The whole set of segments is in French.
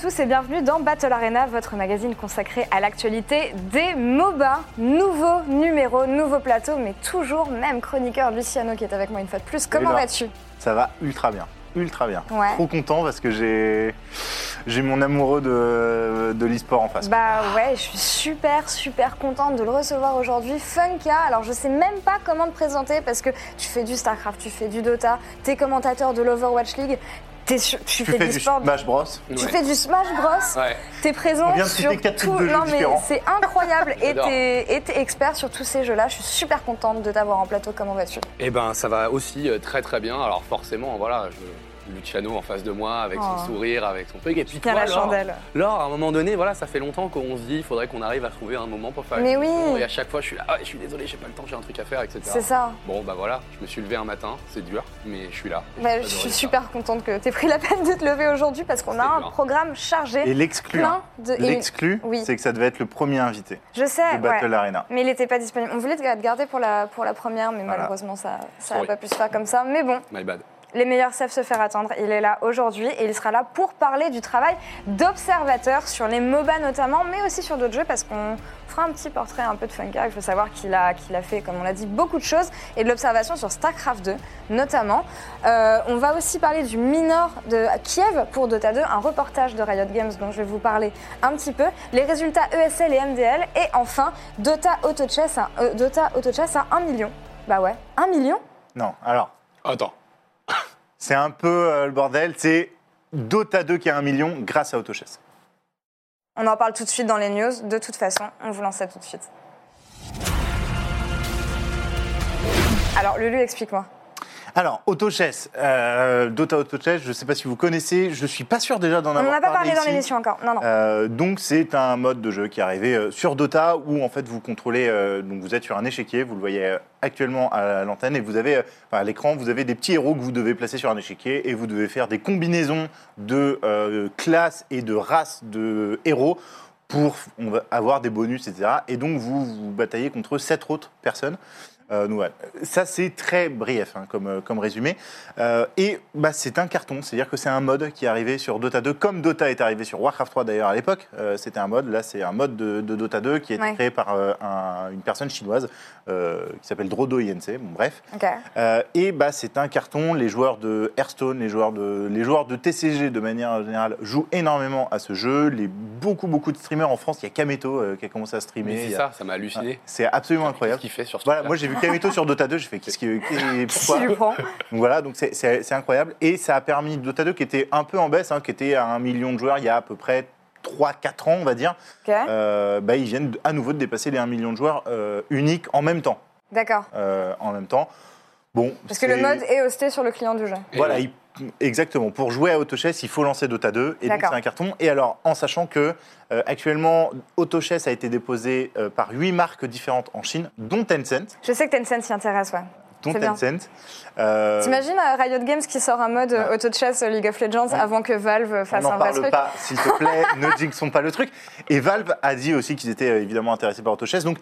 Tous et bienvenue dans Battle Arena, votre magazine consacré à l'actualité des MOBA. Nouveau numéro, nouveau plateau, mais toujours même chroniqueur Luciano qui est avec moi une fois de plus. Comment vas-tu? Ça va ultra bien. Ultra bien. Ouais. Trop content parce que j'ai j'ai mon amoureux de, de l'e-sport en face. Bah ouais, je suis super super contente de le recevoir aujourd'hui. Funka, alors je sais même pas comment te présenter parce que tu fais du StarCraft, tu fais du Dota, t'es commentateur de l'Overwatch League, t'es sur- tu, tu fais, fais du du sport. Smash Bros. Tu Ouais. fais du Smash Bros. Ouais. T'es présent On vient de sur tout. types de jeux non mais différents. c'est incroyable et t'es et t'es expert sur tous ces jeux-là. Je suis super contente de t'avoir en plateau. Comment vas-tu Eh ben, ça va aussi euh, très très bien. Alors forcément, voilà, je... Luciano en face de moi, avec Oh. son sourire, avec son truc. Et puis Tiens toi, la Laure, chandelle. Laure, à un moment donné, voilà, ça fait longtemps qu'on se dit, il faudrait qu'on arrive à trouver un moment pour faire Mais une oui. Et à chaque fois, je suis là, ah, je suis désolé, j'ai pas le temps, j'ai un truc à faire, etc. C'est ça. Bon, bah voilà, je me suis levé un matin, c'est dur, mais je suis là. Bah, je suis ça. super contente que t'aies pris la peine de te lever aujourd'hui parce qu'on a C'est un programme chargé. Et l'exclu, plein hein. de. et- l'exclu, Oui. c'est que ça devait être le premier invité Je sais, de Battle ouais. Arena. Mais il n'était pas disponible. On voulait te garder pour la, pour la première, mais Voilà. malheureusement, ça ça n'a Sorry. pas pu se faire comme ça. Mais bon, My bad. Les meilleurs savent se faire attendre. Il est là aujourd'hui et il sera là pour parler du travail d'observateur sur les MOBA notamment, mais aussi sur d'autres jeux parce qu'on fera un petit portrait un peu de Funka. Il faut savoir qu'il a, qu'il a fait, comme on l'a dit, beaucoup de choses et de l'observation sur StarCraft 2 notamment. Euh, on va aussi parler du minor de Kiev pour Dota 2, un reportage de Riot Games dont je vais vous parler un petit peu, les résultats ESL et MDL et enfin Dota Auto Chess à, euh, Dota Auto Chess à 1 million. Bah ouais, 1 million? Non, alors, Attends. C'est un peu euh, le bordel. C'est Dota 2 qui a un million grâce à AutoChess. On en parle tout de suite dans les news. De toute façon, on vous lance ça tout de suite. Alors, Lulu, explique-moi. Alors, AutoChess, euh, Dota AutoChess, je ne sais pas si vous connaissez, je suis pas sûr déjà d'en On avoir n'en a pas parlé dans l'émission encore. Non, non. Euh, donc c'est un mode de jeu qui est arrivé euh, sur Dota où en fait vous contrôlez, euh, donc vous êtes sur un échiquier, vous le voyez actuellement à l'antenne et vous avez, enfin, à l'écran, vous avez des petits héros que vous devez placer sur un échiquier et vous devez faire des combinaisons de classes et de races de héros pour on va avoir des bonus, etc. Et donc vous vous bataillez contre sept autres personnes. Euh. Ça, c'est très brief hein, comme, euh, comme résumé. Euh, et bah, c'est un carton, c'est-à-dire que c'est un mode qui est arrivé sur Dota 2, comme Dota est arrivé sur Warcraft 3 d'ailleurs à l'époque. Euh, C'était un mode, là c'est un mode de, de Dota 2 qui a été Ouais. créé par euh, un- une personne chinoise euh, qui s'appelle Drodo INC. Bon, bref. Euh, et bah, c'est un carton. Les joueurs de Hearthstone, les joueurs de, les joueurs de TCG de manière générale jouent énormément à ce jeu. Les, beaucoup, beaucoup de streamers en France. Il y a Kameto euh, qui a commencé à streamer. Mais c'est a- ça, ça m'a halluciné. C'est absolument Qu'est-ce incroyable. qu'il fait sur ce Voilà, moi j'ai vu Kameto sur Dota 2, j'ai fait qu'est-ce qui, qui- pourquoi prend donc voilà, donc c'est- incroyable. Et ça a permis Dota 2 qui était un peu en baisse, hein, qui était à un million de joueurs il y a à peu près 3-4 ans, on va dire. Ok. Euh, bah, ils viennent à nouveau de dépasser les 1 million de joueurs euh, uniques en même temps. D'accord. Euh, en même temps. Bon, Parce que le mode est hosté sur le client du jeu. Et Voilà, il- exactement. Pour jouer à AutoChess, il faut lancer Dota 2 et donc c'est un carton. Et alors, en sachant que euh, actuellement, AutoChess a été déposé euh, par 8 marques différentes en Chine, dont Tencent. Je sais que Tencent s'y intéresse, ouais. Dont. Tencent. Euh, T'imagines euh, Riot Games qui sort un mode Ouais. Auto Chess euh, League of Legends Ouais. avant que Valve On fasse un vrai truc pas, s'il te plaît, ne jinxons pas le truc. Et Valve a dit aussi qu'ils étaient évidemment intéressés par AutoChess. Donc,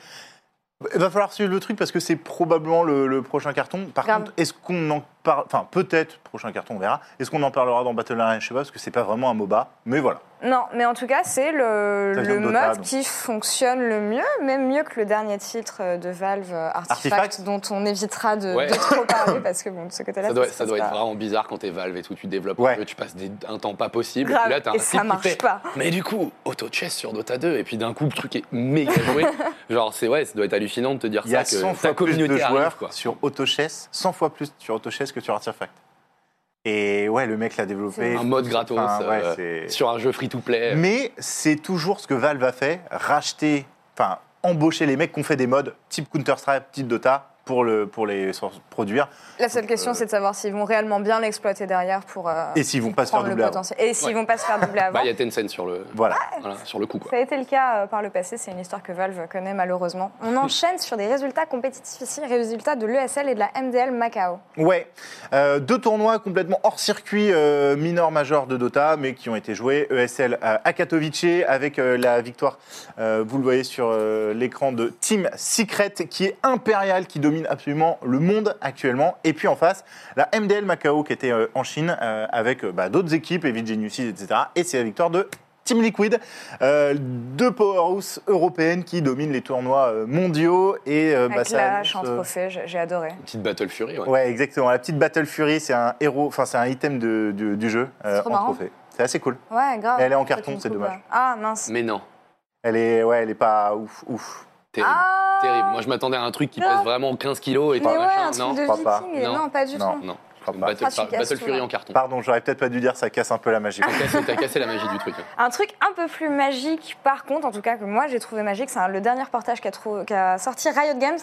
il va falloir suivre le truc parce que c'est probablement le, le prochain carton. Par Grave. contre, est-ce qu'on en Enfin, peut-être, prochain carton, on verra. Est-ce qu'on en parlera dans Battle Arena Je sais pas, parce que c'est pas vraiment un MOBA. Mais voilà. Non, mais en tout cas, c'est le, le Dota, mode qui fonctionne le mieux, même mieux que le dernier titre euh, de Valve, euh, Artifact, Artifact dont on évitera de, Ouais. de trop parler parce que bon, de ce côté-là, Ça doit, ça être vraiment bizarre quand t'es Valve et tout, tu développes Ouais. un jeu, tu passes des- un temps pas possible. Grave, et là, t'as un et ça qui marche fait, pas. Mais du coup, auto chess sur Dota 2, et puis d'un coup, le truc est méga joué. Genre, c'est ouais, ça doit être hallucinant de te dire Il y a ça, 100 que ta fois plus de joueurs arrive, quoi. sur AutoChess, 100 fois plus sur AutoChess que sur Artifact. Et ouais, le mec l'a développé. Un mode gratos Enfin, ouais, euh, sur un jeu free-to-play. Mais c'est toujours ce que Valve a fait, racheter, enfin embaucher les mecs qui ont fait des modes type Counter-Strike, type Dota, pour, le, pour les produire. La seule question, euh, c'est de savoir s'ils vont réellement bien l'exploiter derrière pour. euh, Et s'ils vont pas se faire doubler avant. Et s'ils Ouais. vont pas se faire doubler avant. Bah, il y a Tencent sur le, Voilà. voilà, sur le coup. Quoi. Ça a été le cas euh, par le passé, c'est une histoire que Valve connaît malheureusement. On enchaîne sur des résultats compétitifs ici, résultats de l'ESL et de la MDL Macao. Ouais, Euh, deux tournois complètement hors circuit euh, mineur majeur de Dota, mais qui ont été joués ESL à à Katowice avec euh, la victoire, euh, vous le voyez sur euh, l'écran de Team Secret, qui est impérial, qui domine absolument le monde actuellement. Et puis en face, la MDL Macao qui était euh, en Chine euh, avec euh, bah, d'autres équipes, Geniuses, etc. Et c'est la victoire de Team Liquid, euh, deux powerhouses européennes qui dominent les tournois mondiaux et euh, bah, ça la annonce, euh, trophée, j'ai adoré. Petite Battle Fury, ouais. Ouais, exactement. La petite Battle Fury, c'est un héros, enfin c'est un item de- du, du jeu euh, en marrant. trophée. C'est assez cool. Ouais, grave. Mais elle est en carton, c'est dommage. Ah mince. Mais non, Elle est, ouais, elle est pas ouf, ouf. terrible. Ah Terrible. Moi, je m'attendais à un truc qui Non. pèse vraiment 15 kilos et tout ouais, machin. un truc non, de pas. Non. Non, pas du Non. tout. non. Pas. Battle, Ah, Fury en carton. Pardon, j'aurais peut-être pas dû dire, ça casse un peu la magie. T'as cassé, la magie du truc. Un truc un peu plus magique, par contre, en tout cas que moi j'ai trouvé magique, c'est le dernier reportage qu'a qu'a sorti Riot Games.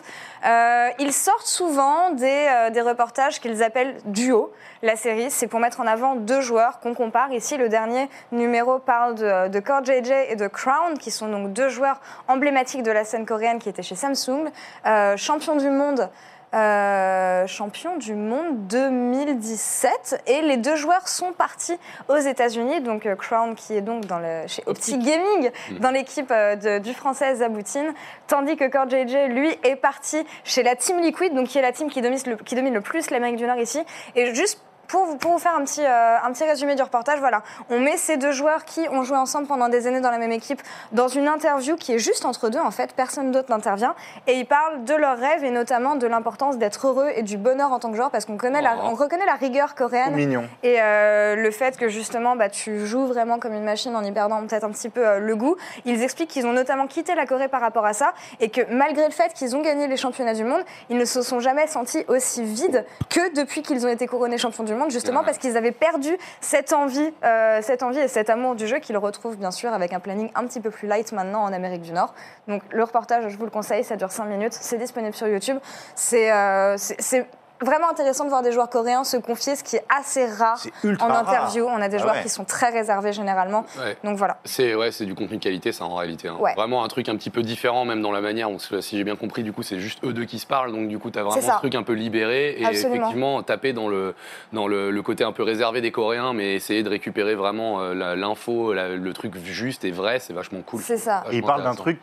Euh, ils sortent souvent des, euh, des reportages qu'ils appellent duo. La série, c'est pour mettre en avant deux joueurs qu'on compare. Ici, le dernier numéro parle de, de Core JJ et de Crown, qui sont donc deux joueurs emblématiques de la scène coréenne qui étaient chez Samsung, euh, champions du monde. Euh, champion du monde 2017 et les deux joueurs sont partis aux États-Unis. Donc euh, Crown qui est donc dans le, chez Opti Gaming dans l'équipe euh, du français Zaboutine. Tandis que Core JJ lui est parti chez la Team Liquid donc qui est la team qui domine le, qui domine le plus l'Amérique du Nord ici. Et juste pour vous, pour vous faire un petit, euh, un petit résumé du reportage, voilà, on met ces deux joueurs qui ont joué ensemble pendant des années dans la même équipe dans une interview qui est juste entre deux en fait, personne d'autre n'intervient et ils parlent de leurs rêves et notamment de l'importance d'être heureux et du bonheur en tant que joueur parce qu'on connaît la, Oh. on reconnaît la rigueur coréenne Mignon. et euh, le fait que justement bah, tu joues vraiment comme une machine en y perdant peut-être un petit peu euh, le goût. Ils expliquent qu'ils ont notamment quitté la Corée par rapport à ça et que malgré le fait qu'ils ont gagné les championnats du monde, ils ne se sont jamais sentis aussi vides que depuis qu'ils ont été couronnés champions du justement Ouais. parce qu'ils avaient perdu cette envie, euh, cette envie et cet amour du jeu qu'ils retrouvent bien sûr avec un planning un petit peu plus light maintenant en Amérique du Nord. Donc le reportage, je vous le conseille, ça dure 5 minutes, c'est disponible sur YouTube. C'est euh, vraiment intéressant de voir des joueurs coréens se confier, ce qui est assez rare en rare. interview. On a des Ah joueurs ouais. qui sont très réservés généralement. Ouais. Donc voilà. C'est ouais, c'est du contenu de qualité, ça en réalité. hein. Ouais. Vraiment un truc un petit peu différent, même dans la manière. où, si j'ai bien compris, du coup, c'est juste eux deux qui se parlent, donc du coup, t'as vraiment ce truc un peu libéré et Absolument. effectivement taper dans le dans le, le côté un peu réservé des Coréens, mais essayer de récupérer vraiment euh, l'info, le truc juste et vrai, c'est vachement cool. C'est ça. Et il parle d'un truc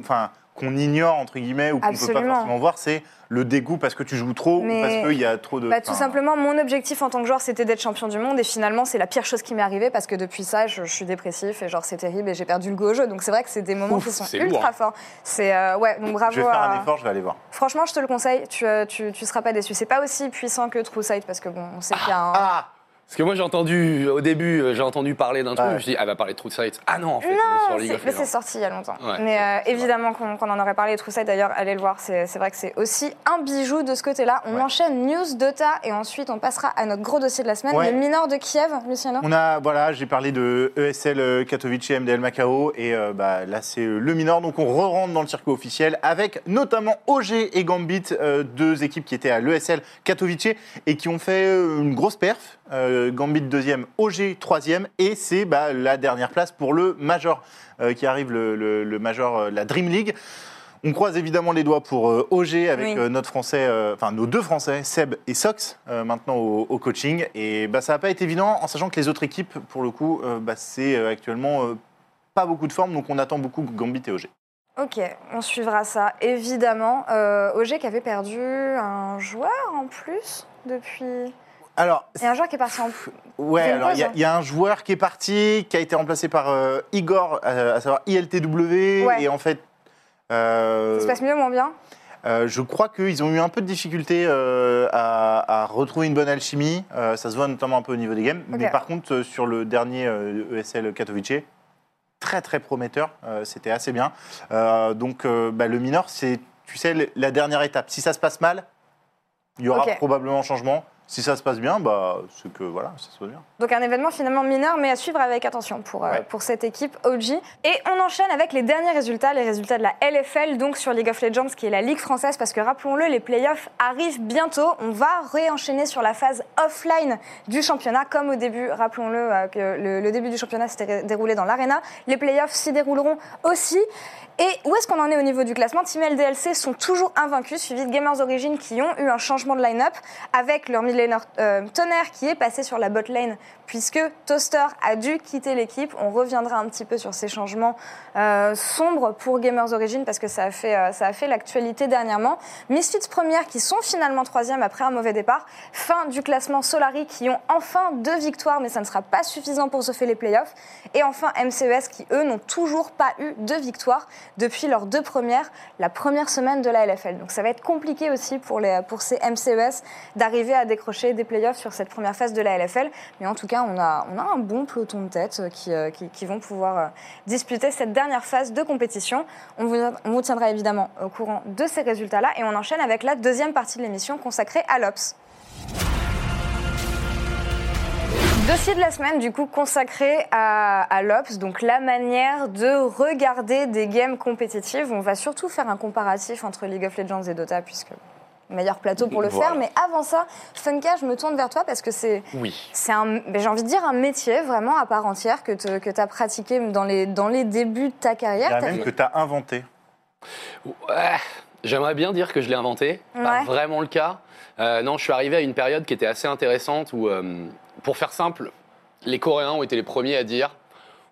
enfin, qu'on ignore, entre guillemets, ou qu'on peut pas forcément voir, c'est le dégoût parce que tu joues trop Mais- ou parce qu'il y a trop de. Bah, tout simplement, mon objectif en tant que joueur, c'était d'être champion du monde. Et finalement, c'est la pire chose qui m'est arrivée parce que depuis ça, je, je suis dépressif et genre c'est terrible et j'ai perdu le goût au jeu. Donc c'est vrai que c'est des moments Ouf, qui sont ultra lourd, forts. C'est euh, ouais, donc bravo. Je vais faire un effort, je vais aller voir. Franchement, je te le conseille. Tu, euh, tu, tu seras pas déçu. C'est pas aussi puissant que True Sight parce que bon, on sait qu'il y a un. Ah Parce que moi j'ai entendu au début, euh, j'ai entendu parler d'un truc, Ouais. je me suis dit, ah, elle va parler de True Sight. Ah non, en fait, on est Non, sur League c'est- of mais c'est Legends. sorti il y a longtemps. Ouais, mais euh, évidemment qu'on en aurait parlé. True Sight d'ailleurs, allez le voir. C'est c'est vrai que c'est aussi un bijou de ce côté-là. On Ouais. enchaîne news Dota et ensuite on passera à notre gros dossier de la semaine, Ouais. les mineurs de Kiev, Luciano. On a, voilà, j'ai parlé de ESL euh, Katowice, MDL Macao, et euh, bah, là c'est euh, le mineur, donc on re-rentre dans le circuit officiel avec notamment OG et Gambit, euh, deux équipes qui étaient à l'ESL Katowice et qui ont fait euh, une grosse perf. Euh, Gambit deuxième, OG troisième, et c'est bah, la dernière place pour le Major euh, qui arrive, le, le- le Major, euh, la Dream League. On croise évidemment les doigts pour euh, OG avec Oui. euh, notre français, enfin nos deux français, Seb et Sox, maintenant au, au coaching. Et bah, ça n'a pas été évident, en sachant que les autres équipes, pour le coup, bah, c'est actuellement pas beaucoup de forme, donc on attend beaucoup Gambit et OG. Ok, on suivra ça, évidemment. Euh, OG qui avait perdu un joueur en plus depuis. Alors, un joueur qui est parti en. ouais, alors il y, a- y un joueur qui est parti, qui a été remplacé par euh, Igor, euh, à savoir ILTW, Ouais. et en fait. euh, Ça se passe mieux ou moins bien? je crois qu'ils ont eu un peu de difficulté à, à retrouver une bonne alchimie. Ça se voit notamment un peu au niveau des games. Mais par contre, sur le dernier ESL Katowice, très très prometteur. C'était assez bien. Donc bah, le mineur, c'est, tu sais, la dernière étape. Si ça se passe mal, il y aura Ok. probablement un changement. Si ça se passe bien, bah, c'est que voilà, ça se passe bien. Donc un événement finalement mineur, mais à suivre avec attention pour, euh, pour cette équipe OG. Et on enchaîne avec les derniers résultats, les résultats de la LFL, donc sur League of Legends, qui est la ligue française, parce que rappelons-le, les playoffs arrivent bientôt. On va réenchaîner sur la phase offline du championnat, comme au début, rappelons-le, euh, que le, le début du championnat s'était déroulé dans l'arena. Les playoffs s'y dérouleront aussi. Et où est-ce qu'on en est au niveau du classement? Team LDLC sont toujours invaincus, suivis de Gamers Origin qui ont eu un changement de line-up avec leur mid laner euh, Tonnerre qui est passé sur la bot lane puisque Toaster a dû quitter l'équipe. On reviendra un petit peu sur ces changements euh, sombres pour Gamers Origin parce que ça a fait, euh, fait l'actualité dernièrement. Misfits première qui sont finalement troisième après un mauvais départ. Fin du classement Solari qui ont enfin deux victoires mais ça ne sera pas suffisant pour se faire les playoffs. Et enfin MCES qui eux n'ont toujours pas eu de victoire depuis leurs deux premières, la première semaine de la LFL. Donc ça va être compliqué aussi pour, les, pour ces MCES d'arriver à décrocher des playoffs sur cette première phase de la LFL. Mais en tout cas, on a, on a un bon peloton de tête euh, qui, euh, qui, qui vont pouvoir euh, disputer cette dernière phase de compétition. On vous, on vous tiendra évidemment au courant de ces résultats-là et on enchaîne avec la deuxième partie de l'émission consacrée à l'Ops. Dossier de la semaine, du coup, consacré à, à l'Ops, donc la manière de regarder des games compétitives. On va surtout faire un comparatif entre League of Legends et Dota, puisque meilleur plateau pour le Voilà. faire. Mais avant ça, Funka, je me tourne vers toi parce que c'est, Oui. c'est un, j'ai envie de dire, un métier vraiment à part entière que tu as pratiqué dans les, dans les débuts de ta Il y carrière. a même fait- que tu as inventé. Ouais, J'aimerais bien dire que je l'ai inventé. Pas vraiment le cas. Euh, non, je suis arrivé à une période qui était assez intéressante où, euh, pour faire simple, les Coréens ont été les premiers à dire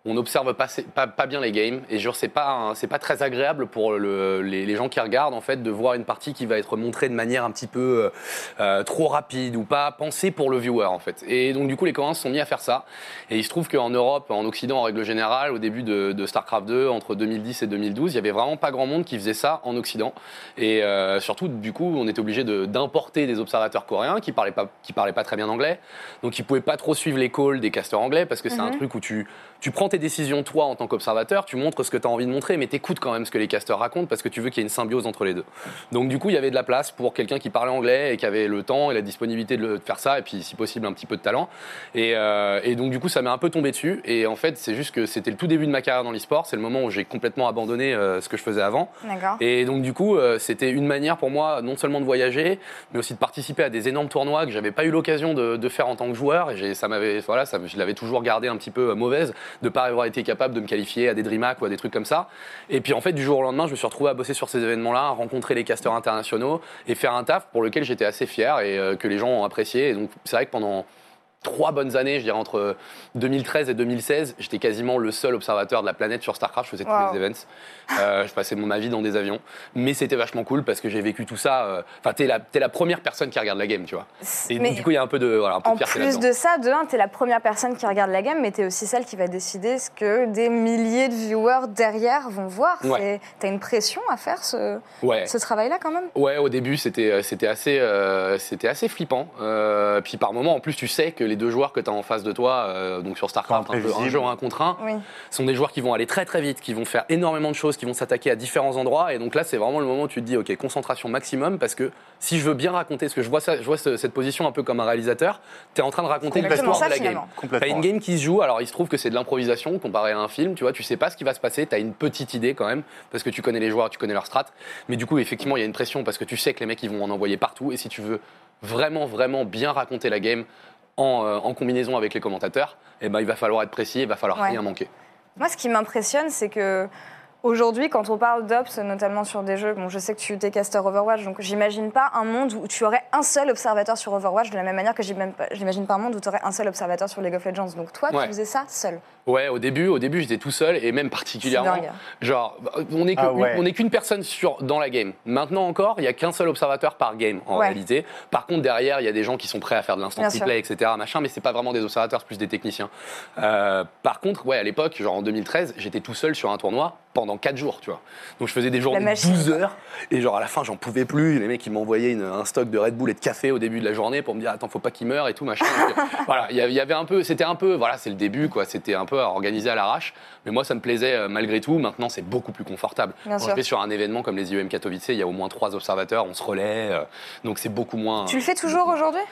on n'observe pas, pas, pas bien les games. Et genre c'est pas c'est pas très agréable pour le- les, les gens qui regardent en fait de voir une partie qui va être montrée de manière un petit peu euh, euh, trop rapide ou pas pensée pour le viewer en fait. Et donc du coup les Coréens se sont mis à faire ça. Et il se trouve qu'en Europe en Occident en règle générale au début de, de Starcraft 2 entre 2010 et 2012 il y avait vraiment pas grand monde qui faisait ça en Occident. Et euh, surtout du coup on était obligé de- d'importer des observateurs coréens qui parlaient pas qui parlaient pas très bien anglais. Donc ils pouvaient pas trop suivre les calls des casteurs anglais parce que c'est un Mhm. truc où tu tu prends tes décisions toi en tant qu'observateur, tu montres ce que tu as envie de montrer, mais t'écoutes quand même ce que les casteurs racontent parce que tu veux qu'il y ait une symbiose entre les deux. Donc du coup, il y avait de la place pour quelqu'un qui parlait anglais et qui avait le temps et la disponibilité de, le- de faire ça, et puis si possible un petit peu de talent. Et, euh, et donc du coup, ça m'est un peu tombé dessus. Et en fait, c'est juste que c'était le tout début de ma carrière dans l'e-sport, c'est le moment où j'ai complètement abandonné euh, ce que je faisais avant. Et donc du coup, euh, c'était une manière pour moi non seulement de voyager, mais aussi de participer à des énormes tournois que j'avais pas eu l'occasion de, de faire en tant que joueur. Et ça m'avait, voilà, ça, je l'avais toujours gardé un petit peu mauvaise de pas avoir été capable de me qualifier à des DreamHack ou à des trucs comme ça. Et puis en fait, du jour au lendemain, je me suis retrouvé à bosser sur ces événements-là, à rencontrer les casteurs internationaux et faire un taf pour lequel j'étais assez fier et euh, que les gens ont apprécié. Et donc c'est vrai que pendant trois bonnes années, je dirais entre 2013 et 2016, j'étais quasiment le seul observateur de la planète sur StarCraft. Je faisais tous les events. Euh, je passais mon ma vie dans des avions. Mais c'était vachement cool parce que j'ai vécu tout ça. euh, Enfin, t'es la, première personne qui regarde la game, tu vois. Et Mais- du coup, il y a un peu de, voilà, un peu En de plus de ça, de un, t'es la première personne qui regarde la game, mais t'es aussi celle qui va décider ce que des milliers de viewers derrière vont voir. Ouais. T'as une pression à faire ce, Ouais. ce travail-là quand même? Ouais, au début, c'était euh, c'était assez, euh, c'était assez flippant. Euh, puis par moment, en plus, tu sais que les deux joueurs que tu as en face de toi, euh, donc sur StarCraft, un, peu, un imprévisibles. jeu un contre un, Oui. sont des joueurs qui vont aller très très vite, qui vont faire énormément de choses, qui vont s'attaquer à différents endroits. Et donc là, c'est vraiment le moment où tu te dis, ok, concentration maximum, parce que si je veux bien raconter, parce que je vois, ça, je vois ce- cette position un peu comme un réalisateur, tu es en train de raconter l'histoire de la game. T'as Complètement. une game qui se joue, alors il se trouve que c'est de l'improvisation comparé à un film, tu vois, tu sais pas ce qui va se passer, t'as une petite idée quand même, parce que tu connais les joueurs, tu connais leur strat, mais du coup, effectivement, il y a une pression parce que tu sais que les mecs, ils vont en envoyer partout, et si tu veux vraiment, vraiment bien raconter la game en, euh, en combinaison avec les commentateurs, eh ben, il va falloir être précis, il va falloir Ouais. rien manquer. Moi, ce qui m'impressionne, c'est que aujourd'hui, quand on parle d'Ops, notamment sur des jeux, bon, je sais que tu es caster Overwatch, donc j'imagine pas un monde où tu aurais un seul observateur sur Overwatch, de la même manière que j'imagine pas- un monde où tu aurais un seul observateur sur League of Legends. Donc toi, Ouais. tu faisais ça seul. Ouais, au début, au début, j'étais tout seul et même particulièrement. Genre, on n'est que- Ah ouais. qu'une personne sur, dans la game. Maintenant encore, il y a qu'un seul observateur par game en Ouais. réalité. Par contre, derrière, il y a des gens qui sont prêts à faire de l'instant replay, etc. Machin, mais c'est pas vraiment des observateurs, c'est plus des techniciens. Euh, par contre, ouais, à l'époque, genre en 2013, j'étais tout seul sur un tournoi pendant 4 jours, tu vois. Donc je faisais des journées de machine, 12 heures et genre à la fin, j'en pouvais plus. Les mecs, ils m'envoyaient une- un stock de Red Bull et de café au début de la journée pour me dire attends, faut pas qu'il meure et tout machin. Donc, euh, voilà, il y avait un peu, c'était un peu, voilà, c'est le début quoi. C'était un peu organisé à l'arrache, mais moi ça me plaisait euh, malgré tout. Maintenant, c'est beaucoup plus confortable. Bien Quand sûr. je vais sur un événement comme les IEM Katowice, il y a au moins trois observateurs, on se relaie, euh, donc c'est beaucoup moins. Tu le fais toujours aujourd'hui?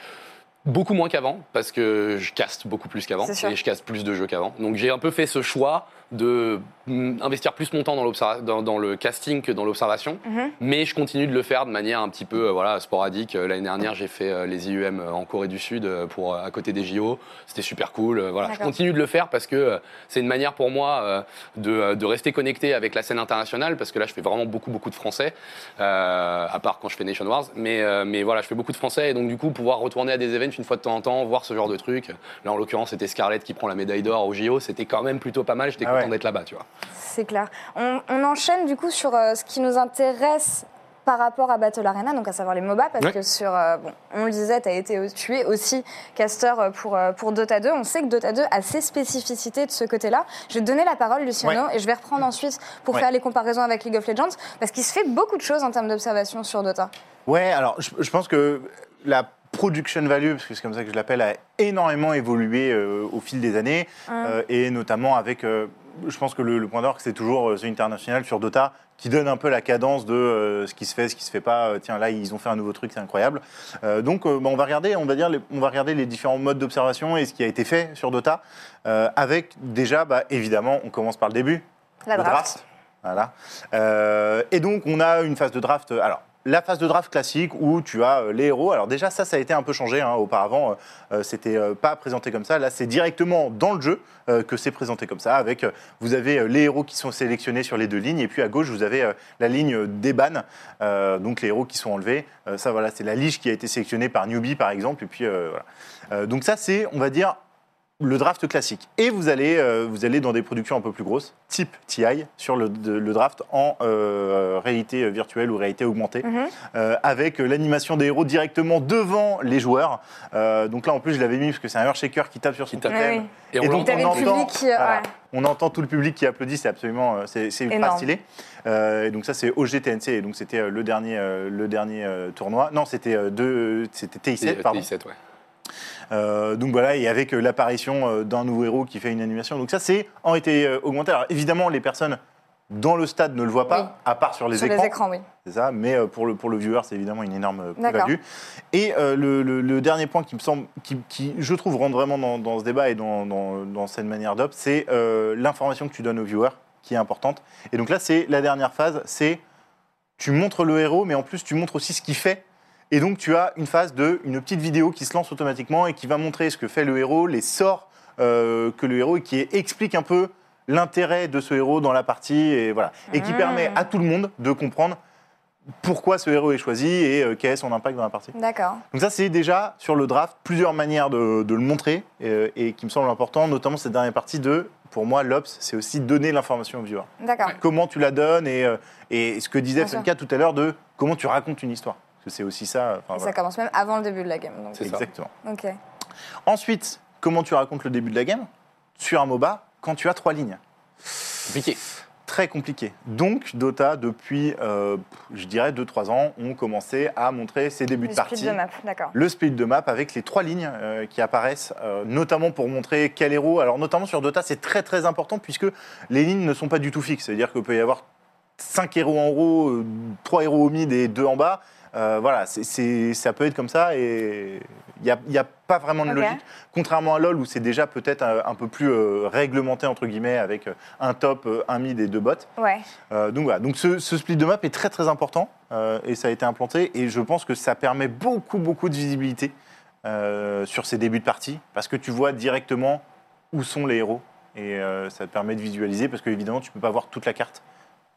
Beaucoup moins qu'avant, parce que je caste beaucoup plus qu'avant, et je caste plus de jeux qu'avant. Donc j'ai un peu fait ce choix de mm, investir plus mon temps dans, l'observa- dans, dans le casting que dans l'observation, Mhm. mais je continue de le faire de manière un petit peu euh, voilà, sporadique. Euh, L'année dernière, j'ai fait euh, les IUM en Corée du Sud euh, pour, euh, à côté des JO, c'était super cool. euh, Voilà. Je continue de le faire parce que euh, c'est une manière pour moi euh, de, de rester connecté avec la scène internationale, parce que là, je fais vraiment beaucoup, beaucoup de français, euh, à part quand je fais Nation Wars. Mais, euh, mais voilà, je fais beaucoup de français, et donc du coup, pouvoir retourner à des events une fois de temps en temps, voir ce genre de trucs. Là, en l'occurrence, c'était Scarlett qui prend la médaille d'or au JO, c'était quand même plutôt pas mal, j'étais Ah ouais. d'être là-bas, tu vois. C'est clair. On, on enchaîne du coup sur euh, ce qui nous intéresse par rapport à Battle Arena, donc à savoir les MOBA, parce Ouais. que sur, euh, bon, on le disait, tu as été tu es aussi caster euh, pour, euh, pour Dota 2. On sait que Dota 2 a ses spécificités de ce côté-là. Je vais te donner la parole, Luciano, et je vais reprendre ensuite pour Ouais. faire les comparaisons avec League of Legends, parce qu'il se fait beaucoup de choses en termes d'observation sur Dota. Ouais, alors je, je pense que la production value, parce que c'est comme ça que je l'appelle, a énormément évolué euh, au fil des années, euh, et notamment avec, euh, je pense que le, le point d'orgue, c'est toujours euh, The International sur Dota, qui donne un peu la cadence de euh, ce qui se fait, ce qui se fait pas. Euh, tiens, là, ils ont fait un nouveau truc, c'est incroyable. Euh, donc, bah, on va regarder, on va dire, les, on va regarder les différents modes d'observation et ce qui a été fait sur Dota, avec déjà, bah, évidemment, on commence par le début, La le draft. Voilà. Et donc, on a une phase de draft. Alors, la phase de draft classique où tu as euh, les héros. Alors, déjà, ça, ça a été un peu changé. hein. Auparavant, euh, euh, c'était euh, pas présenté comme ça. Là, c'est directement dans le jeu que c'est présenté comme ça. Avec, vous avez les héros qui sont sélectionnés sur les deux lignes. Et puis, à gauche, vous avez la ligne des bans. Euh, donc, les héros qui sont enlevés. Ça, voilà, c'est la lige qui a été sélectionnée par Newbie, par exemple. Et puis, voilà. Donc, ça, c'est, on va dire, le draft classique. Et vous allez, euh, vous allez dans des productions un peu plus grosses, type TI, sur le, de- le draft en euh, réalité virtuelle ou réalité augmentée, Mhm. euh, avec l'animation des héros directement devant les joueurs. Euh, donc là, en plus, je l'avais mis parce que c'est un Earthshaker qui tape sur son tape. Oui. Et on donc, entend- qui. euh, voilà. ouais. On entend tout le public qui applaudit, c'est absolument, c'est ultra stylé. Euh, et donc ça, c'est OGTNC, et donc c'était le dernier, le dernier tournoi. Non, c'était euh, deux- c'était TI7, pardon. TI7, ouais. Euh, donc voilà, et avec euh, l'apparition euh, d'un nouveau héros qui fait une animation. Donc ça, c'est en été augmenté. Alors évidemment, les personnes dans le stade ne le voient pas, Oui. à part sur les Sur écrans. les écrans, oui. C'est ça, mais pour le, pour le viewer, c'est évidemment une énorme plus-value. Et euh, le, le- le dernier point qui me semble, qui, qui, je trouve, rentre vraiment dans, dans ce débat et dans, dans- dans cette manière d'op, c'est euh, l'information que tu donnes au viewer, qui est importante. Et donc là, c'est la dernière phase, c'est tu montres le héros, mais en plus, tu montres aussi ce qu'il fait. Et donc, tu as une phase de une petite vidéo qui se lance automatiquement et qui va montrer ce que fait le héros, les sorts euh, que le héros et qui explique un peu l'intérêt de ce héros dans la partie et voilà et qui Mmh. permet à tout le monde de comprendre pourquoi ce héros est choisi et euh, quel est son impact dans la partie. D'accord. Donc ça, c'est déjà sur le draft plusieurs manières de, de le montrer euh, et qui me semble important, notamment cette dernière partie de, pour moi, l'ops, c'est aussi donner l'information au viewer. D'accord. Comment tu la donnes et, euh, et ce que disait. Funka tout à l'heure de comment tu racontes une histoire. Parce que c'est aussi ça. enfin, Et voilà. Ça commence même avant le début de la game. C'est. Exactement. Ok. Ensuite, comment tu racontes le début de la game sur un MOBA quand tu as trois lignes? Compliqué. Très compliqué. Donc, Dota, depuis, euh, je dirais, 2-3 ans, ont commencé à montrer ses débuts Le de split partie. de map, d'accord. le split de map avec les trois lignes euh, qui apparaissent, euh, notamment pour montrer quel héros. Alors, notamment sur Dota, c'est très très important puisque les lignes ne sont pas du tout fixes. C'est-à-dire qu'il peut y avoir cinq héros en haut, euh, trois héros au mid et deux en bas. Euh, voilà, c'est- ça peut être comme ça et il n'y a, y a pas vraiment de logique. Contrairement à LoL où c'est déjà peut-être un, un peu plus euh, réglementé, entre guillemets, avec euh, un top, un mid et deux bots. Ouais. Euh, donc voilà, donc ce, ce split de map est très très important et ça a été implanté et je pense que ça permet beaucoup beaucoup de visibilité sur ces débuts de partie parce que tu vois directement où sont les héros et ça te permet de visualiser parce que évidemment tu peux pas voir toute la carte.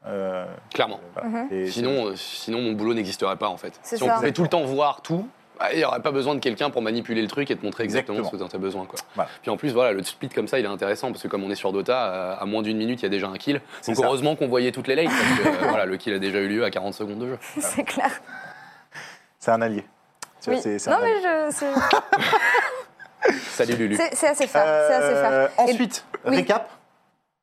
Euh, Clairement. voilà. Mhm. Et Sinon, euh, sinon, mon boulot n'existerait pas en fait. Si on ça. pouvait tout le temps voir tout, bah, il n'y aurait pas besoin de quelqu'un pour manipuler le truc et te montrer exactement, Exactement. ce dont tu as besoin. Quoi. Voilà. Puis en plus, voilà, le split comme ça, il est intéressant parce que comme on est sur Dota, euh, à moins d'une minute, il y a déjà un kill. Donc ça. heureusement qu'on voyait toutes les lanes parce que euh, voilà, le kill a déjà eu lieu à 40 secondes de jeu. c'est clair. c'est un allié. Oui. c'est- c'est Non, un allié. mais je. c'est- Salut Lulu. C'est assez faire. Euh, Et- ensuite, oui.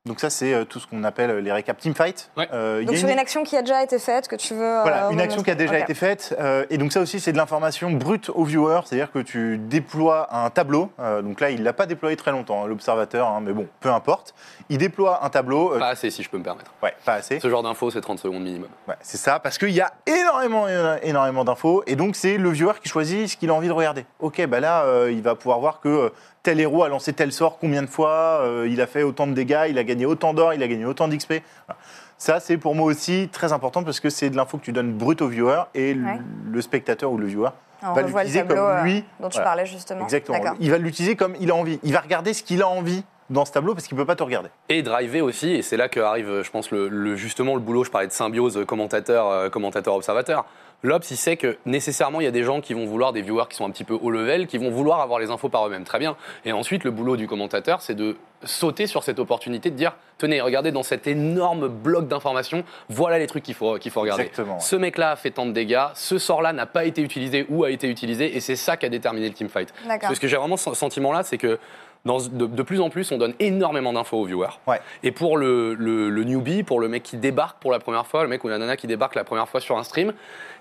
Donc ça, c'est euh, tout ce qu'on appelle les récaps teamfight. Ouais. Euh, Donc a sur une- une action qui a déjà été faite, que tu veux. euh, Voilà, une action qui a déjà été faite. euh, et donc ça aussi, c'est de l'information brute au viewer. C'est-à-dire que tu déploies un tableau. euh, donc là, il ne l'a pas déployé très longtemps, hein, l'observateur, hein, mais bon, peu importe. Il déploie un tableau. euh, Pas assez, si je peux me permettre. ouais, pas assez. Ce genre d'info, c'est 30 secondes minimum. Ouais, c'est ça, parce qu'il y a énormément, énormément d'infos. Et donc, c'est le viewer qui choisit ce qu'il a envie de regarder. Ok, bah là, euh, il va pouvoir voir que euh, tel héros a lancé tel sort combien de fois, euh, il a fait autant de dégâts, il a gagné autant d'or, il a gagné autant d'XP. Voilà. Ça, c'est pour moi aussi très important parce que c'est de l'info que tu donnes brut au viewer et Ouais. le spectateur ou le viewer On va l'utiliser comme euh, lui. dont tu Voilà. parlais justement. Exactement. Il va l'utiliser comme il a envie. Il va regarder ce qu'il a envie dans ce tableau parce qu'il ne peut pas te regarder. Et driver aussi, et c'est là que arrive, je pense, le, le- justement le boulot, je parlais de symbiose commentateur, euh, commentateur observateur. L'Obs, il sait que nécessairement, il y a des gens qui vont vouloir, des viewers qui sont un petit peu haut level, qui vont vouloir avoir les infos par eux-mêmes. Très bien. Et ensuite, le boulot du commentateur, c'est de sauter sur cette opportunité de dire tenez, regardez dans cet énorme bloc d'informations, voilà les trucs qu'il faut, qu'il faut regarder. Exactement, ouais. Ce mec-là a fait tant de dégâts, ce sort-là n'a pas été utilisé ou a été utilisé, et c'est ça qui a déterminé le teamfight. D'accord. Parce que j'ai vraiment ce sentiment-là, c'est que dans, de, de plus en plus, on donne énormément d'infos aux viewers. Ouais. Et pour le, le- le newbie, pour le mec qui débarque pour la première fois, le mec ou la nana qui débarque la première fois sur un stream,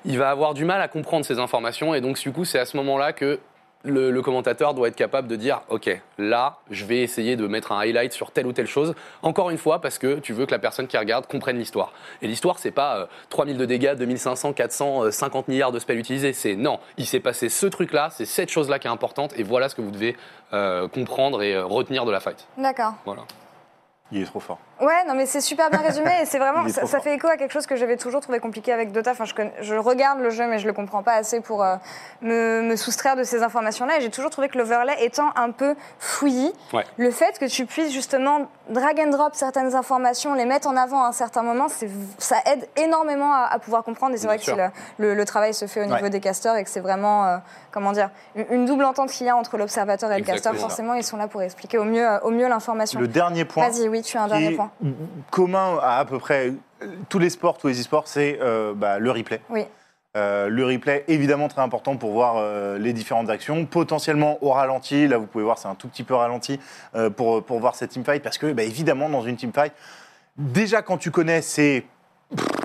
il va avoir du mal à comprendre ces informations. Et donc, du coup, c'est à ce moment-là que le, le commentateur doit être capable de dire Ok, là, je vais essayer de mettre un highlight sur telle ou telle chose. Encore une fois, parce que tu veux que la personne qui regarde comprenne l'histoire. Et l'histoire, c'est pas euh, 3000 de dégâts, 2500, 400, euh, 50 milliards de spells utilisés. C'est non, il s'est passé ce truc-là, c'est cette chose-là qui est importante. Et voilà ce que vous devez euh, comprendre et euh, retenir de la fight. D'accord. Voilà. Il est trop fort. Ouais, non, mais c'est super bien résumé et c'est vraiment, ça, fait écho à quelque chose que j'avais toujours trouvé compliqué avec Dota. Enfin, je, connais- je regarde le jeu, mais je le comprends pas assez pour euh, me, me soustraire de ces informations-là. Et j'ai toujours trouvé que l'overlay étant un peu fouillis, Ouais. le fait que tu puisses justement drag and drop certaines informations, les mettre en avant à un certain moment, ça aide énormément à, à pouvoir comprendre. Et c'est vrai que sûr. le, travail se fait au niveau Ouais. des casteurs et que c'est vraiment, euh, comment dire, une, double entente qu'il y a entre l'observateur et le casteur. Exactement. Forcément, ils sont là pour expliquer au mieux, au mieux l'information. Le dernier point. Vas-y, oui, tu as un dernier point. Commun à à peu près tous les sports, tous les e-sports, c'est euh, bah, le replay. Oui. Euh, le replay, évidemment, très important pour voir euh, les différentes actions. Potentiellement au ralenti, là vous pouvez voir, c'est un tout petit peu ralenti euh, pour, pour voir cette teamfight, parce que bah, évidemment, dans une teamfight, déjà quand tu connais, c'est.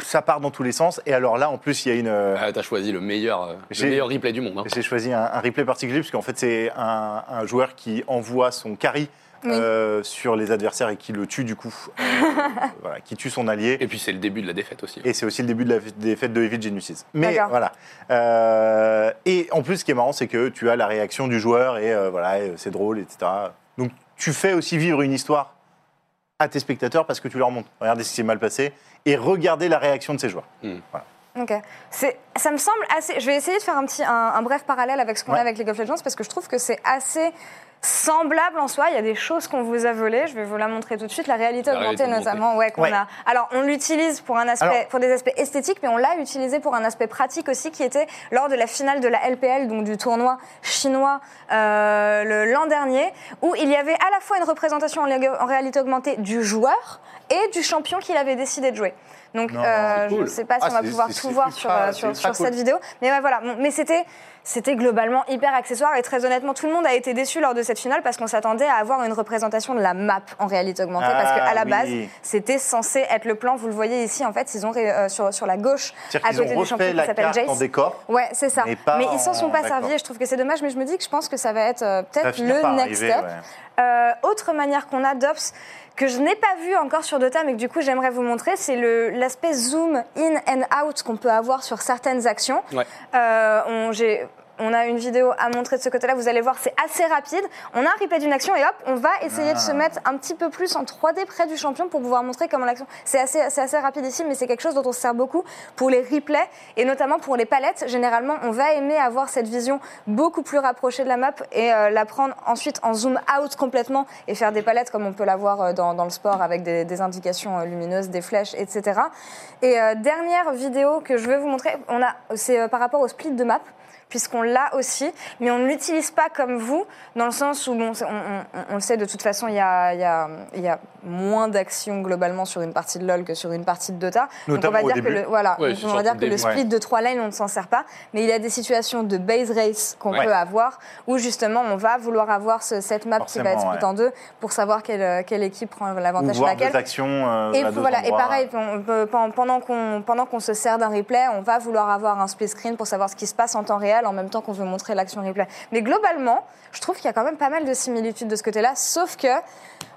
Ça part dans tous les sens. Et alors là, en plus, il y a une. Ah, T'as choisi le meilleur, euh, le meilleur replay du monde. hein. J'ai choisi un, un replay particulier, parce qu'en fait, c'est un, un joueur qui envoie son carry Oui. euh, sur les adversaires et qui le tue du coup, euh, voilà, qui tue son allié. Et puis c'est le début de la défaite aussi. Et c'est aussi le début de la défaite de Evil Geniuses. Mais voilà. Euh, et en plus, ce qui est marrant, c'est que tu as la réaction du joueur et euh, voilà, et c'est drôle, etc. Donc tu fais aussi vivre une histoire à tes spectateurs parce que tu leur montres. Regardez ce qui s'est mal passé et regardez la réaction de ces joueurs. Ok. C'est, ça me semble assez. Je vais essayer de faire un petit, un, un bref parallèle avec ce qu'on Ouais. a avec League of Legends parce que je trouve que c'est assez semblable en soi. Il y a des choses qu'on vous a volées. Je vais vous la montrer tout de suite. La réalité La augmentée, réalité augmentée. notamment, ouais, qu'on Ouais. a. Alors, on l'utilise pour un aspect, Alors- pour des aspects esthétiques, mais on l'a utilisé pour un aspect pratique aussi, qui était lors de la finale de la LPL, donc du tournoi chinois euh, l'an dernier, où il y avait à la fois une représentation en, réalité augmentée du joueur et du champion qu'il avait décidé de jouer. Donc, Non, euh, je ne sais pas si Ah, on va pouvoir tout voir ultra- sur, euh, sur, sur cool. cette vidéo. Mais ouais, voilà. Bon, Mais c'était, c'était globalement hyper accessoire et très honnêtement, tout le monde a été déçu lors de cette finale parce qu'on s'attendait à avoir une représentation de la map en réalité augmentée. parce Ah, qu'à la oui. base, c'était censé être le plan. Vous le voyez ici, en fait, ils ont euh, sur, sur la gauche, à côté ont du champion qui s'appelle Jace. en décor. Ouais, c'est ça. Mais pas ils s'en sont pas servis et je trouve que c'est dommage, mais je me dis que je pense que ça va être euh, peut-être le next arriver, step. ouais. Euh, autre manière qu'on a d'Ops que je n'ai pas vu encore sur Dota, mais que du coup j'aimerais vous montrer, c'est le- l'aspect zoom in and out qu'on peut avoir sur certaines actions. Ouais. Euh, on, j'ai- on a une vidéo à montrer de ce côté-là, vous allez voir, c'est assez rapide. On a un replay d'une action et hop, on va essayer de se Ah. mettre un petit peu plus en 3D près du champion pour pouvoir montrer comment l'action. C'est assez, c'est assez rapide ici, mais c'est quelque chose dont on se sert beaucoup pour les replays et notamment pour les palettes. Généralement, on va aimer avoir cette vision beaucoup plus rapprochée de la map et euh, la prendre ensuite en zoom out complètement et faire des palettes comme on peut l'avoir euh, dans, dans le sport avec des, des indications euh, lumineuses, des flèches, etc. Et euh, dernière vidéo que je vais vous montrer, on a, c'est euh, par rapport au split de map. Puisqu'on l'a aussi, mais on ne l'utilise pas comme vous, dans le sens où, bon, on, on- on le sait, de toute façon, il y a, il y a- il y a moins d'actions globalement sur une partie de LoL que sur une partie de Dota. Notamment Donc on va dire que le, voilà, Ouais, on va dire que le split de trois lanes, on ne s'en sert pas, mais il y a des situations de base race qu'on Ouais. peut avoir, où justement on va vouloir avoir ce- cette map qui va être split ouais. en deux pour savoir quelle, quelle équipe prend l'avantage deux laquelle. actions euh, Et voilà, et pareil, on peut- pen- pendant qu'on pendant qu'on se sert d'un replay, on va vouloir avoir un split screen pour savoir ce qui se passe en temps réel en même temps qu'on veut montrer l'action replay. Mais globalement, je trouve qu'il y a quand même pas mal de similitudes de ce côté-là, sauf que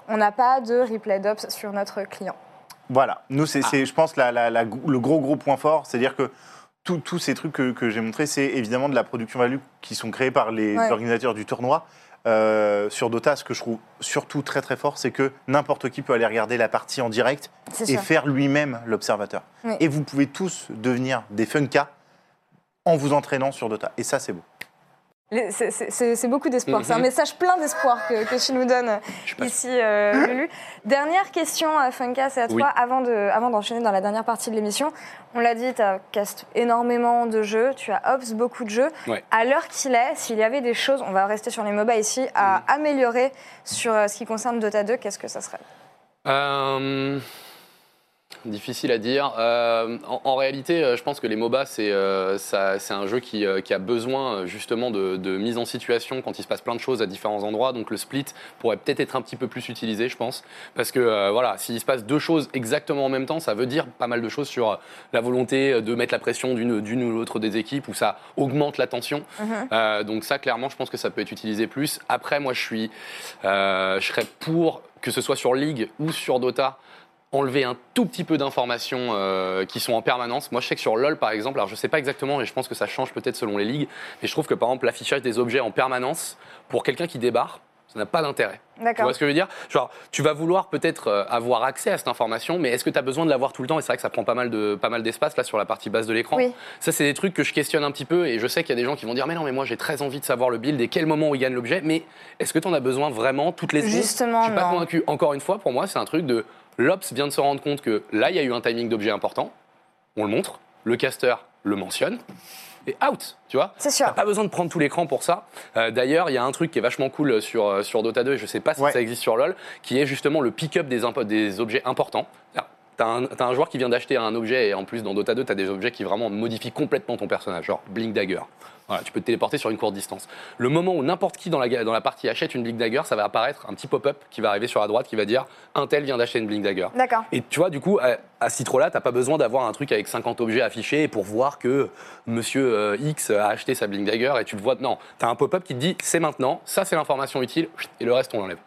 on n'a pas de replay d'ops sur notre client. Voilà, nous, c'est, Ah. je pense, la- la- la- le gros, gros point fort. C'est-à-dire que tous- ces trucs que, que j'ai montrés, c'est évidemment de la production value qui sont créés par les Ouais. organisateurs du tournoi. Euh, sur Dota, ce que je trouve surtout très très fort, c'est que n'importe qui peut aller regarder la partie en direct et sûr. faire lui-même l'observateur. Oui. Et vous pouvez tous devenir des funkas en vous entraînant sur Dota. Et ça, c'est beau. C'est- beaucoup d'espoir. C'est un Mhm. message plein d'espoir que, que tu nous donnes ici, euh, Lulu. Dernière question, euh, Funka, c'est à toi. Oui. Avant de- avant d'enchaîner dans la dernière partie de l'émission, on l'a dit, tu as cast énormément de jeux, tu as ops beaucoup de jeux. Ouais. À l'heure qu'il est, s'il y avait des choses, on va rester sur les MOBA ici, à améliorer sur euh, ce qui concerne Dota 2, qu'est-ce que ça serait? Euh, difficile à dire. Euh, en, en réalité, euh, je pense que les MOBA, c'est euh, un jeu qui, euh, qui a besoin justement de, de mise en situation quand il se passe plein de choses à différents endroits. Donc le split pourrait peut-être être un petit peu plus utilisé, je pense. Parce que voilà, s'il se passe deux choses exactement en même temps, ça veut dire pas mal de choses sur la volonté de mettre la pression d'une ou l'autre des équipes, où ça augmente la tension. Mhm. Donc ça, clairement, je pense que ça peut être utilisé plus. Après, moi, je suis, je serais pour que ce soit sur League ou sur Dota, enlever un tout petit peu d'informations euh, qui sont en permanence. Moi, je sais que sur LoL, par exemple, alors je sais pas exactement, et je pense que ça change peut-être selon les ligues, mais je trouve que par exemple l'affichage des objets en permanence pour quelqu'un qui débarre, ça n'a pas d'intérêt. Tu vois ce que je veux dire? Genre, tu vas vouloir peut-être euh, avoir accès à cette information, mais est-ce que tu as besoin de l'avoir tout le temps? Et c'est vrai que ça prend pas mal de pas mal d'espace là sur la partie basse de l'écran. Oui. Ça, c'est des trucs que je questionne un petit peu, et je sais qu'il y a des gens qui vont dire, mais non, mais moi j'ai très envie de savoir le build et quel moment où il gagne l'objet, mais est-ce que tu en as besoin vraiment toutes les secondes? Justement, Je suis pas non. convaincu. Encore une fois, pour moi, c'est un truc de l'Ops vient de se rendre compte que là, il y a eu un timing d'objet important. On le montre. Le caster le mentionne. Et out, tu vois C'est sûr. T'as pas besoin de prendre tout l'écran pour ça. Euh, D'ailleurs, il y a un truc qui est vachement cool sur, euh, sur Dota 2, et je sais pas si Ouais. ça existe sur LoL, qui est justement le pick-up des objets importants. T'as un, joueur qui vient d'acheter un objet, et en plus, dans Dota 2, t'as des objets qui vraiment modifient complètement ton personnage, genre Blink Dagger. Voilà, tu peux te téléporter sur une courte distance. Le moment où n'importe qui dans la, dans la partie achète une Blink Dagger, ça va apparaître un petit pop-up qui va arriver sur la droite qui va dire un tel vient d'acheter une Blink Dagger. D'accord. Et tu vois, du coup, à, à t'as pas besoin d'avoir un truc avec 50 objets affichés pour voir que monsieur euh, X a acheté sa Blink Dagger et tu le vois. Non, t'as un pop-up qui te dit c'est maintenant, ça c'est l'information utile, et le reste on l'enlève.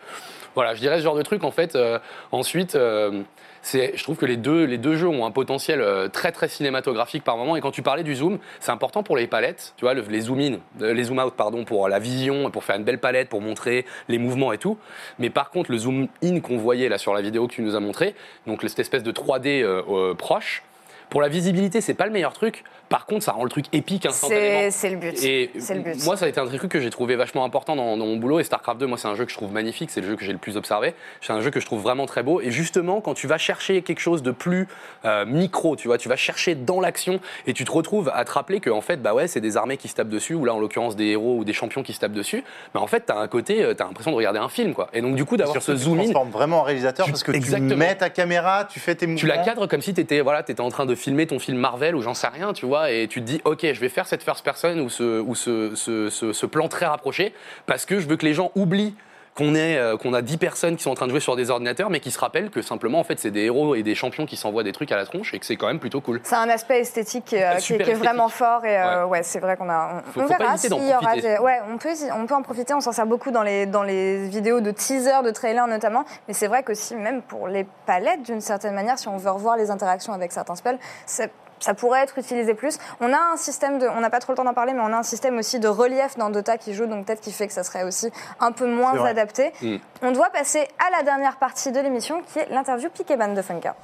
Voilà, je dirais ce genre de truc en fait. euh, ensuite, euh, je trouve que les deux, les deux jeux ont un potentiel euh, très très cinématographique par moment. Et quand tu parlais du zoom, c'est important pour les palettes, tu vois, le- les zoom in, euh, les zoom out, pardon, pour la vision, pour faire une belle palette, pour montrer les mouvements et tout. Mais par contre, le zoom in qu'on voyait là sur la vidéo que tu nous as montré, donc cette espèce de 3D euh, euh, proche, pour la visibilité, c'est pas le meilleur truc. Par contre, ça rend le truc épique instantanément. C'est c'est le but. Et C'est le but. moi, ça a été un truc que j'ai trouvé vachement important dans, dans mon boulot. Et StarCraft 2, moi, c'est un jeu que je trouve magnifique. C'est le jeu que j'ai le plus observé. C'est un jeu que je trouve vraiment très beau. Et justement, quand tu vas chercher quelque chose de plus euh, micro, tu vois, tu vas chercher dans l'action et tu te retrouves à te rappeler que, en fait, bah ouais, c'est des armées qui se tapent dessus, ou là, en l'occurrence, des héros ou des champions qui se tapent dessus. Mais en fait, t'as un côté, euh, t'as l'impression de regarder un film, quoi. Et donc, du coup, d'avoir ce tu te zoom in, transformes vraiment en réalisateur Tu- parce que exactement. tu mets ta caméra, tu fais tes mouvements. tu la cadres comme si tu étais voilà, étais en train de filmer ton film Marvel ou j'en sais rien, tu vois, et tu te dis, ok, je vais faire cette first person ou ce, ou ce, ce, ce- ce plan très rapproché parce que je veux que les gens oublient qu'on euh, qu'on a 10 personnes qui sont en train de jouer sur des ordinateurs, mais qui se rappellent que simplement, en fait, c'est des héros et des champions qui s'envoient des trucs à la tronche et que c'est quand même plutôt cool. C'est un aspect esthétique qui, est- qui est- vraiment fort et euh, ouais, c'est vrai qu'on a. On, Faut- on faut pas verra s'il y aura des- Ouais, on peut, on peut en profiter. On s'en sert beaucoup dans les dans les vidéos de teaser, de trailer notamment. Mais c'est vrai qu'aussi même pour les palettes d'une certaine manière, si on veut revoir les interactions avec certains spells, c'est- ça pourrait être utilisé plus. On a un système de, on n'a pas trop le temps d'en parler, mais on a un système aussi de relief dans Dota qui joue, donc peut-être qui fait que ça serait aussi un peu moins adapté. Mm. On doit passer à la dernière partie de l'émission, qui est l'interview Piquet-Ban de Funka.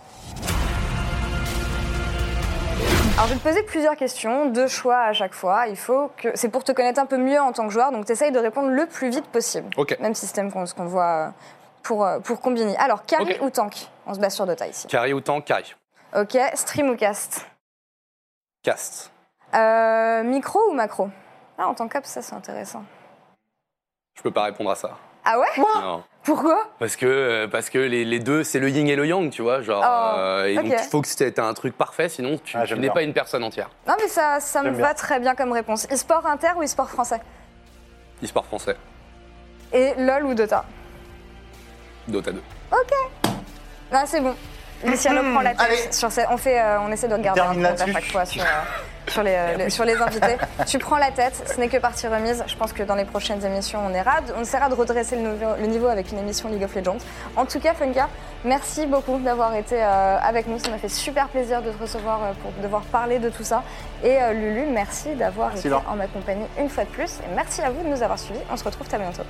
Alors, je vais te poser plusieurs questions, deux choix à chaque fois. Il faut que c'est pour te connaître un peu mieux en tant que joueur, donc tu essayes de répondre le plus vite possible. Ok. Même système qu'on qu'on voit euh, pour, euh, pour combiner. Alors, carry ou tank? On se base sur Dota ici. Carré ou tank, carré. Ok, stream ou cast? Cast. Euh, Micro ou macro? Ah, en tant qu'up, ça c'est intéressant. Je peux pas répondre à ça. Ah ouais? Non. Pourquoi? Parce que, euh, parce que les, les deux, c'est le yin et le yang, tu vois. Genre, Oh, euh, et donc ok. il faut que c'était un truc parfait, sinon tu, Ah, tu j'aime n'es bien. pas une personne entière. Non, mais ça, ça me J'aime bien. va très bien comme réponse. E-sport inter ou e-sport français? E-sport français, Et LOL ou Dota? Dota 2. Ah, c'est bon. Luciano prend la tête. Allez. Sur ces- on, fait, euh, on essaie de regarder un compte à chaque fois sur, euh, sur, les, euh, les- sur les invités. tu prends la tête, ce n'est que partie remise. Je pense que dans les prochaines émissions, on, ira, on essaiera de redresser le niveau, le niveau avec une émission League of Legends. En tout cas, Funka, merci beaucoup d'avoir été avec nous. Ça m'a fait super plaisir de te recevoir pour devoir parler de tout ça. Et Lulu, merci d'avoir été en ma compagnie une fois de plus. Et merci à vous de nous avoir suivis. On se retrouve très bientôt.